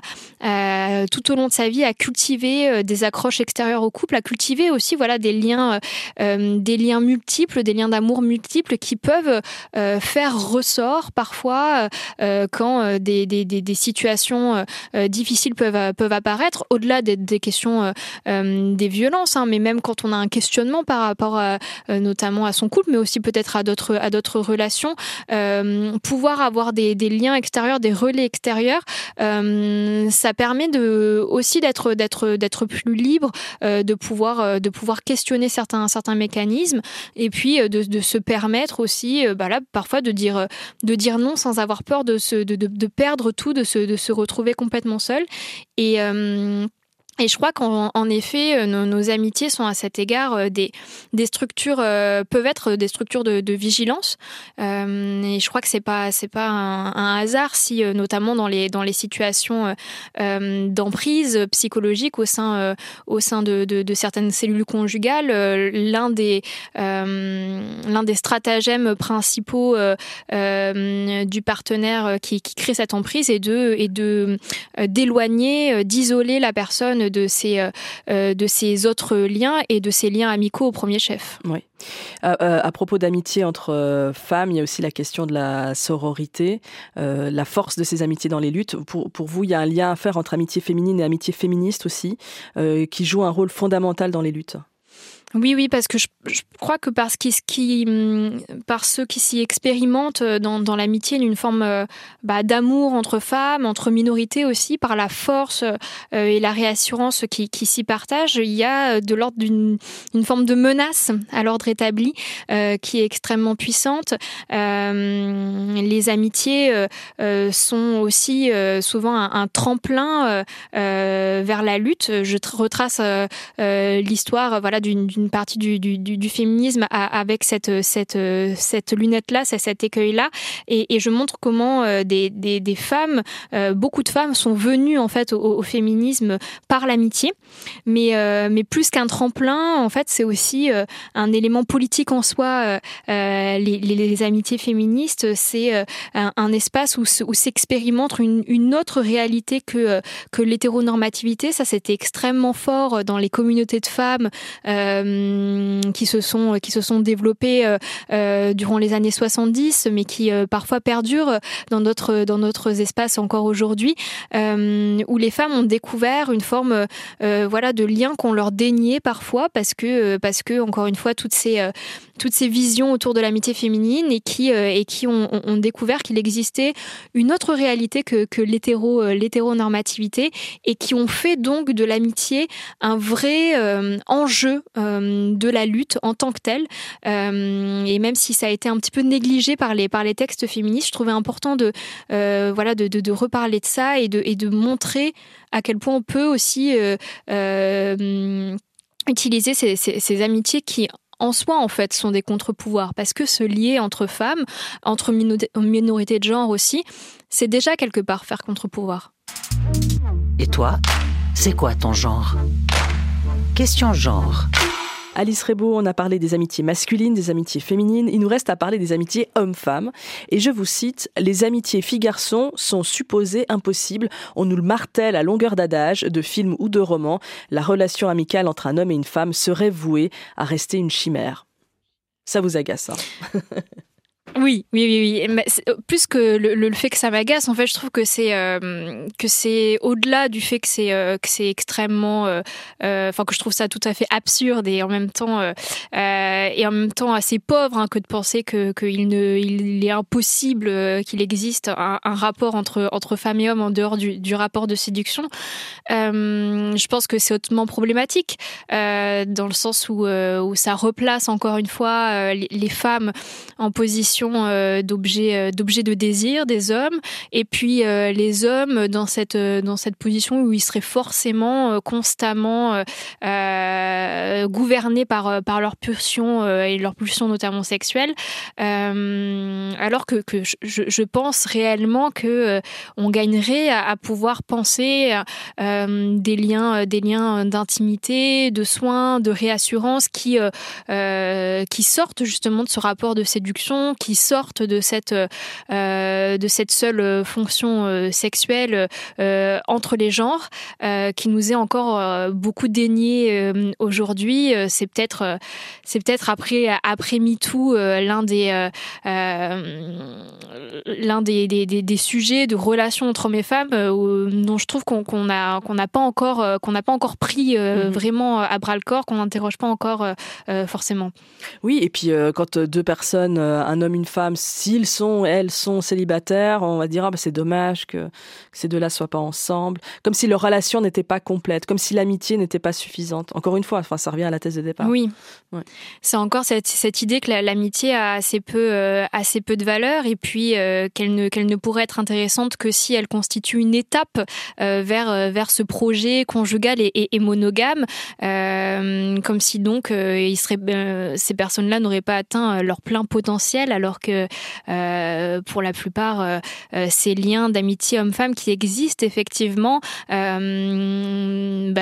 tout au long de sa vie à cultiver des accroches extérieures au couple, à cultiver aussi voilà des liens, des liens multiples, des liens d'amour multiples qui peuvent faire ressort parfois quand des, des, des, situations difficiles peuvent, peuvent apparaître, au-delà des, des questions euh, euh, des violences, hein, mais même quand on a un questionnement par rapport euh, notamment à son couple, mais aussi peut-être à d'autres à d'autres relations, pouvoir avoir des, liens extérieurs, des relais extérieurs, ça permet aussi d'être d'être d'être plus libre, de pouvoir de pouvoir questionner certains certains mécanismes, et puis de, se permettre aussi, bah là, parfois de dire de dire non sans avoir peur de se de, de perdre tout, de se de se retrouver complètement seul et Et je crois qu'en effet, euh, nos, amitiés sont à cet égard euh, des, des structures euh, peuvent être des structures de, vigilance. Et je crois que c'est pas c'est pas un, hasard si notamment dans les dans les situations d'emprise psychologique au sein au sein de, de, certaines cellules conjugales, l'un des l'un des stratagèmes principaux du partenaire qui, qui crée cette emprise est de de d'éloigner, d'isoler la personne de ces, euh, euh, de ces autres liens et de ces liens amicaux au premier chef. Oui. Euh, à propos d'amitié entre femmes, il y a aussi la question de la sororité, la force de ces amitiés dans les luttes. Pour, pour, vous, il y a un lien à faire entre amitié féminine et amitié féministe aussi, qui joue un rôle fondamental dans les luttes. Oui, oui, parce que je, crois que parce, qui, qui, hum, par ceux qui s'y expérimentent euh, dans, l'amitié, une forme euh, bah, d'amour entre femmes, entre minorités aussi, par la force euh, et la réassurance qui, s'y partagent, il y a de l'ordre d'une une forme de menace à l'ordre établi qui est extrêmement puissante. Les amitiés sont aussi souvent un, un tremplin vers la lutte. Je retrace l'histoire voilà, d'une une partie du, du, du féminisme avec cette, cette, cette lunette-là, cet écueil-là. Et, et, je montre comment euh, des, des, des femmes, euh, beaucoup de femmes sont venues en fait au, féminisme par l'amitié. Mais, euh, mais plus qu'un tremplin, en fait, c'est aussi un élément politique en soi. Les, amitiés féministes, c'est un, espace où, où s'expérimente une, une autre réalité que, que l'hétéronormativité. Ça, c'était extrêmement fort dans les communautés de femmes. Qui se sont qui se sont développées euh, euh, durant les années 70, mais qui parfois perdurent dans notre dans notre espace encore aujourd'hui, où les femmes ont découvert une forme voilà de lien qu'on leur déniait parfois parce que parce que encore une fois toutes ces toutes ces visions autour de l'amitié féminine et qui et qui ont, découvert qu'il existait une autre réalité que, que l'hétéro l'hétéronormativité et qui ont fait donc de l'amitié un vrai enjeu euh, de la lutte en tant que telle. Euh, et même si ça a été un petit peu négligé par les, par les textes féministes, je trouvais important de, euh, voilà, de, de, reparler de ça et de, et de montrer à quel point on peut aussi utiliser ces amitiés qui en soi, en fait, sont des contre-pouvoirs. Parce que se lier entre femmes, entre minorités de genre aussi, c'est déjà quelque part faire contre-pouvoir. Et toi, c'est quoi ton genre? Question genre. Alice Rebaud, on a parlé des amitiés masculines, des amitiés féminines. Il nous reste à parler des amitiés hommes-femmes. Et je vous cite, les amitiés filles-garçons sont supposées impossibles. On nous le martèle à longueur d'adage, de films ou de romans. La relation amicale entre un homme et une femme serait vouée à rester une chimère. Ça vous agace, hein? Oui, oui, oui, oui. Euh, plus que le, fait que ça m'agace, en fait, je trouve que c'est euh, que c'est au-delà du fait que c'est euh, que c'est extrêmement, enfin que je trouve ça tout à fait absurde et en même temps et en même temps assez pauvre hein, que de penser que qu'il ne il est impossible qu'il existe un, rapport entre entre femmes et hommes en dehors du, du rapport de séduction. je pense que c'est hautement problématique dans le sens où où ça replace encore une fois les femmes en position euh, d'objets euh, d'objets de désir des hommes. Et puis euh, les hommes dans cette dans cette position où ils seraient forcément constamment gouvernés par par leur pulsion et leur pulsion notamment sexuelle alors que, je, pense réellement que on gagnerait à, à pouvoir penser des liens des liens d'intimité de soins de réassurance qui qui sortent justement de ce rapport de séduction qui sortent de cette, euh, de cette seule fonction euh, sexuelle euh, entre les genres, euh, qui nous est encore euh, beaucoup dénié euh, aujourd'hui. C'est peut-être, c'est peut-être après, après MeToo l'un des, l'un des, des, des, des, sujets de relations entre hommes et femmes dont je trouve qu'on qu'on n'a pas encore qu'on n'a pas encore pris mmh. vraiment à bras le corps, qu'on n'interroge pas encore forcément. Oui, et puis quand deux personnes, un homme, une femme, s'ils sont, elles sont célibataires, on va dire ah, bah, c'est dommage que, ces deux-là soient pas ensemble, comme si leur relation n'était pas complète, comme si l'amitié n'était pas suffisante. Encore une fois, enfin ça revient à la thèse de départ. Oui, c'est encore cette, cette, idée que l'amitié a assez peu euh, assez peu de valeur et puis euh, qu'elle ne qu'elle ne pourrait être intéressante que si elle constitue une étape euh, vers vers ce projet conjugal et, et, et monogame, comme si donc il serait ces personnes-là n'auraient pas atteint leur plein potentiel. Alors que pour la plupart ces liens d'amitié homme-femme qui existent effectivement bah,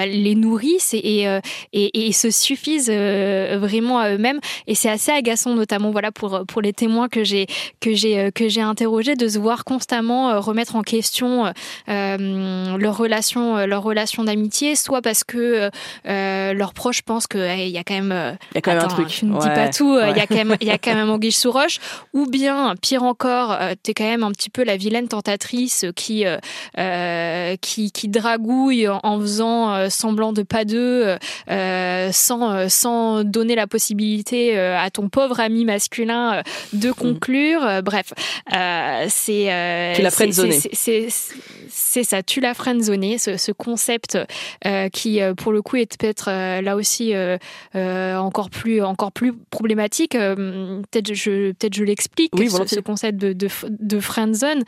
les nourrissent et, et, et, se suffisent vraiment à eux-mêmes. Et c'est assez agaçant notamment voilà pour pour les témoins que j'ai que j'ai euh, que j'ai interrogés de se voir constamment euh, remettre en question euh, leur relation leur relation d'amitié soit parce que euh, leurs proches pensent que il y a quand même il y a quand même un truc. tu ne dis pas tout il y a quand même il y a quand même anguille sous roche ou bien pire encore tu es quand même un petit peu la vilaine tentatrice qui qui qui dragouille en faisant semblant de pas d'eux sans sans donner la possibilité euh, à ton pauvre ami masculin euh, de mhm. conclure. Euh, bref, c'est tu friendzoné. C'est ça, tu l'as friendzoné, ce, ce concept qui, pour le coup, est peut-être là aussi encore plus encore plus problématique. peut-être je peut-être je l'explique. Oui, ce, concept de de, de friendzone.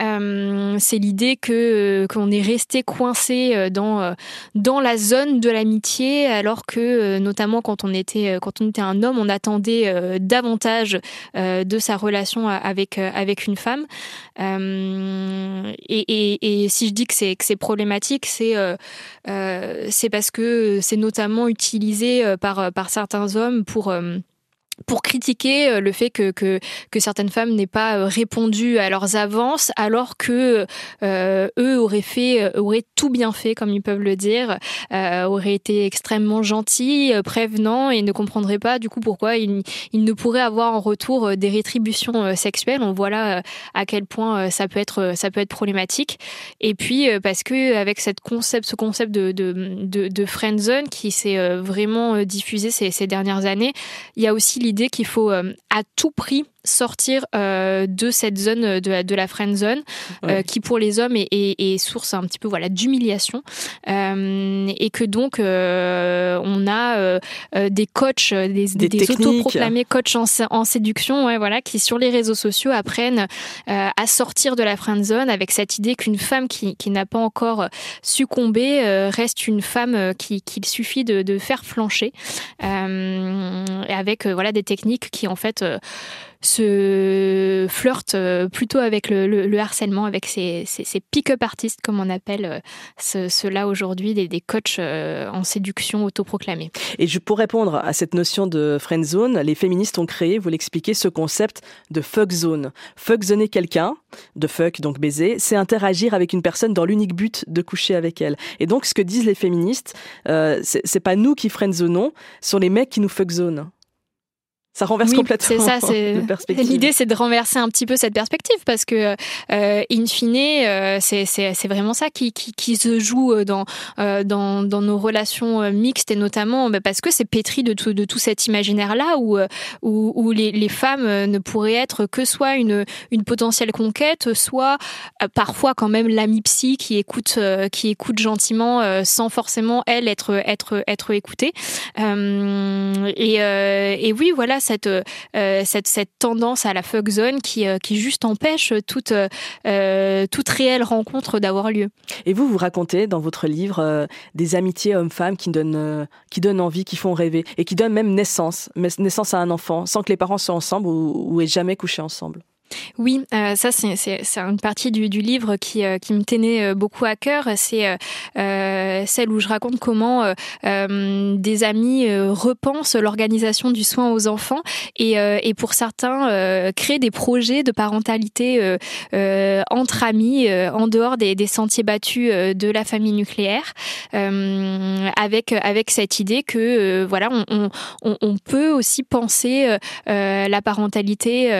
Euh, c'est l'idée que qu'on est resté coincé dans dans la zone de l'amitié alors que notamment quand on était quand on était un homme, on attendait euh, davantage euh, de sa relation avec euh, avec une femme. Et, si je dis que c'est que c'est problématique, c'est c'est parce que c'est notamment utilisé par par certains hommes pour pour critiquer euh, le fait que, que, que certaines femmes n'aient pas euh, répondu à leurs avances alors que euh, eux auraient fait auraient tout bien fait comme ils peuvent le dire euh, auraient été extrêmement gentils prévenants et ne comprendraient pas du coup pourquoi ils, ils ne pourraient avoir en retour des rétributions sexuelles. On voit là à quel point ça peut être ça peut être problématique. Et puis parce que avec cette concept ce concept de de, de, de friend zone qui s'est vraiment diffusé ces, ces dernières années il y a aussi l'idée qu'il faut euh, à tout prix sortir euh, de cette zone de, de la friend zone euh, qui pour les hommes est, est, source un petit peu voilà d'humiliation. Et que donc on a des coachs des, des, autoproclamés coachs en, en, séduction ouais, voilà qui sur les réseaux sociaux apprennent à sortir de la friend zone avec cette idée qu'une femme qui, qui n'a pas encore succombé reste une femme qui qu'il suffit de, de, faire flancher. Avec voilà des techniques qui en fait euh, se flirtent euh, plutôt avec le, harcèlement, avec ces, pick-up artistes, comme on appelle euh, ceux-là aujourd'hui, des, des coachs en séduction autoproclamés. Et pour répondre à cette notion de friend zone, les féministes ont créé, vous l'expliquez, ce concept de fuck zone. Fuck zoner quelqu'un, de fuck, donc baiser, c'est interagir avec une personne dans l'unique but de coucher avec elle. Et donc, ce que disent les féministes, c'est pas nous qui friendzonons, ce sont les mecs qui nous fuck zone. Ça renverse complètement. Ça. C'est l'idée, c'est de renverser un petit peu cette perspective parce que, euh, in fine, euh, c'est vraiment ça qui, qui, qui, se joue euh, dans, euh, dans, dans nos relations mixtes et notamment bah, parce que c'est pétri de tout, de tout cet imaginaire-là où, où, où les, les, femmes ne pourraient être que soit une, une potentielle conquête, soit parfois quand même l'ami psy qui écoute, qui écoute gentiment sans forcément elle être être être écoutée. et, et oui, voilà cette, euh, cette, cette tendance à la fuck zone qui, euh, qui juste empêche toute, euh, toute réelle rencontre d'avoir lieu. Et vous, vous racontez dans votre livre des amitiés hommes-femmes qui donnent, qui donnent envie, qui font rêver et qui donnent même naissance, naissance à un enfant sans que les parents soient ensemble ou, ou aient jamais couché ensemble. Oui, euh, ça c'est une partie du, du livre qui, euh, qui me tenait euh, beaucoup à cœur. C'est euh, celle où je raconte comment des amis repensent l'organisation du soin aux enfants et, et pour certains créent des projets de parentalité entre amis en dehors des, des, sentiers battus de la famille nucléaire, avec avec cette idée que voilà on, on, on, peut aussi penser la parentalité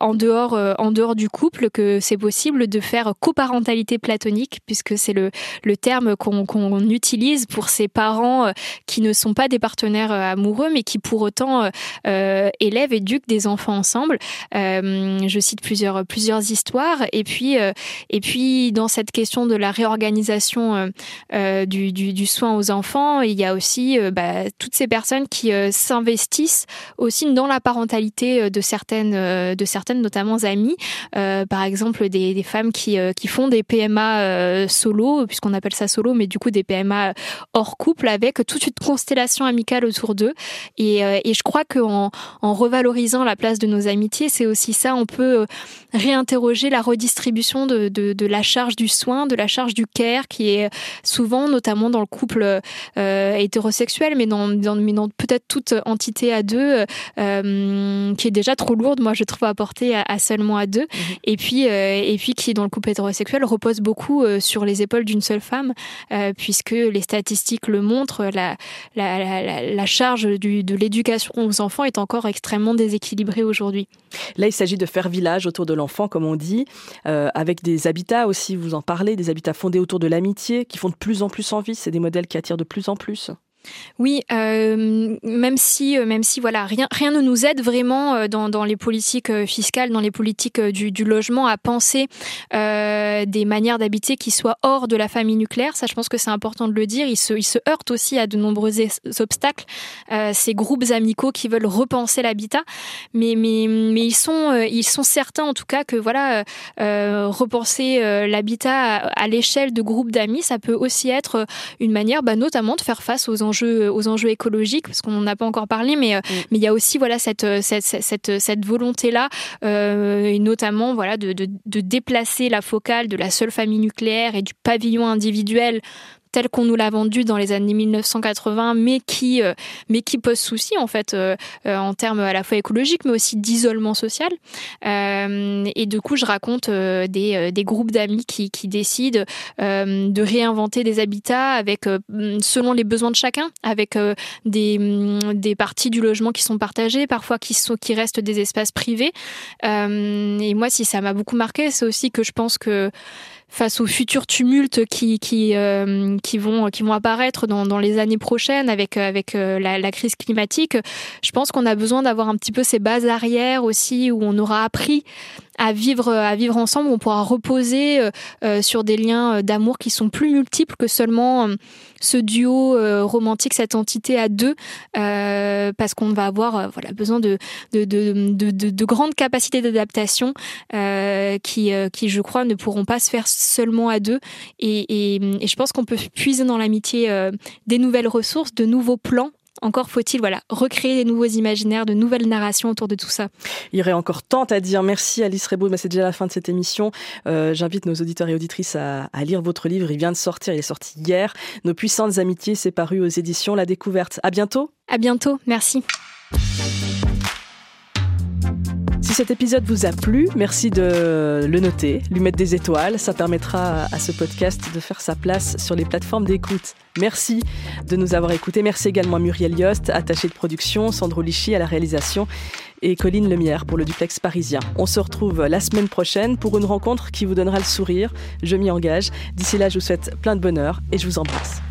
en dehors dehors, en dehors du couple que c'est possible de faire coparentalité platonique, puisque c'est le, terme qu'on utilise pour ces parents qui ne sont pas des partenaires amoureux, mais qui pour autant élèvent, éduquent des enfants ensemble. je cite plusieurs, histoires. Et puis, et puis dans cette question de la réorganisation du, soin aux enfants, il y a aussi bah, toutes ces personnes qui s'investissent aussi dans la parentalité de certaines, de certaines notamment amies. par exemple, des, femmes qui, qui font des PMA solo, puisqu'on appelle ça solo, mais du coup des PMA hors couple avec toute une constellation amicale autour d'eux. Et, et je crois qu'en en revalorisant la place de nos amitiés, c'est aussi ça, on peut réinterroger la redistribution de, de, la charge du soin, de la charge du care, qui est souvent, notamment dans le couple euh, hétérosexuel, mais dans, dans, peut-être toute entité à deux, euh, qui est déjà trop lourde, moi je trouve, à porter à, seulement à deux, mhm. et puis euh, et puis qui, dans le couple hétérosexuel, repose beaucoup euh, sur les épaules d'une seule femme, euh, puisque les statistiques le montrent, la, la, la, la charge du, de l'éducation aux enfants est encore extrêmement déséquilibrée aujourd'hui. Là, il s'agit de faire village autour de l'enfant, comme on dit, euh, avec des habitats aussi, vous en parlez, des habitats fondés autour de l'amitié, qui font de plus en plus envie. C'est des modèles qui attirent de plus en plus. Oui, euh, même si, euh, même si voilà, rien, rien ne nous aide vraiment euh, dans, les politiques fiscales, dans les politiques du, logement, à penser des manières d'habiter qui soient hors de la famille nucléaire. Ça, je pense que c'est important de le dire. Ils se, heurtent aussi à de nombreux obstacles. Ces groupes amicaux qui veulent repenser l'habitat, mais, mais, ils sont, ils sont certains en tout cas que voilà, repenser l'habitat à, à l'échelle de groupes d'amis, ça peut aussi être une manière, bah, notamment, de faire face aux enjeux aux enjeux écologiques, parce qu'on n'en a pas encore parlé, mais, euh, mm. mais il y a aussi voilà, cette, euh, cette, cette, cette volonté-là, euh, et notamment voilà, de, de, de déplacer la focale de la seule famille nucléaire et du pavillon individuel tel qu'on nous l'a vendu dans les années 1980, mais qui, euh, mais qui pose souci en fait euh, euh, en termes à la fois écologiques, mais aussi d'isolement social. et du coup, je raconte des, des groupes d'amis qui, qui décident de réinventer des habitats avec selon les besoins de chacun, avec des, des parties du logement qui sont partagées, parfois qui sont qui restent des espaces privés. et moi, si ça m'a beaucoup marqué, c'est aussi que je pense que face aux futurs tumultes qui qui euh, qui vont qui vont apparaître dans, dans les années prochaines avec avec euh, la, la crise climatique, je pense qu'on a besoin d'avoir un petit peu ces bases arrières aussi où on aura appris à vivre à vivre ensemble, on pourra reposer euh, euh, sur des liens euh, d'amour qui sont plus multiples que seulement ce duo romantique, cette entité à deux, parce qu'on va avoir voilà besoin de de, de, de, de grandes capacités d'adaptation qui qui je crois ne pourront pas se faire seulement à deux. Et, et, et je pense qu'on peut puiser dans l'amitié des nouvelles ressources, de nouveaux plans encore faut-il voilà recréer des nouveaux imaginaires, de nouvelles narrations autour de tout ça. Il y aurait encore tant à dire. Merci Alice Rebaud, mais c'est déjà la fin de cette émission. Euh, J'invite nos auditeurs et auditrices à, à, lire votre livre. Il vient de sortir, il est sorti hier. Nos puissantes amitiés, c'est paru aux éditions La Découverte. À bientôt. À bientôt. Merci. Cet épisode vous a plu, merci de le noter, lui mettre des étoiles. Ça permettra à ce podcast de faire sa place sur les plateformes d'écoute. Merci de nous avoir écoutés. Merci également à Muriel Yost, attachée de production, Sandro Lichy à la réalisation et Colline Lemierre pour le duplex parisien. On se retrouve la semaine prochaine pour une rencontre qui vous donnera le sourire. Je m'y engage. D'ici là, je vous souhaite plein de bonheur et je vous embrasse.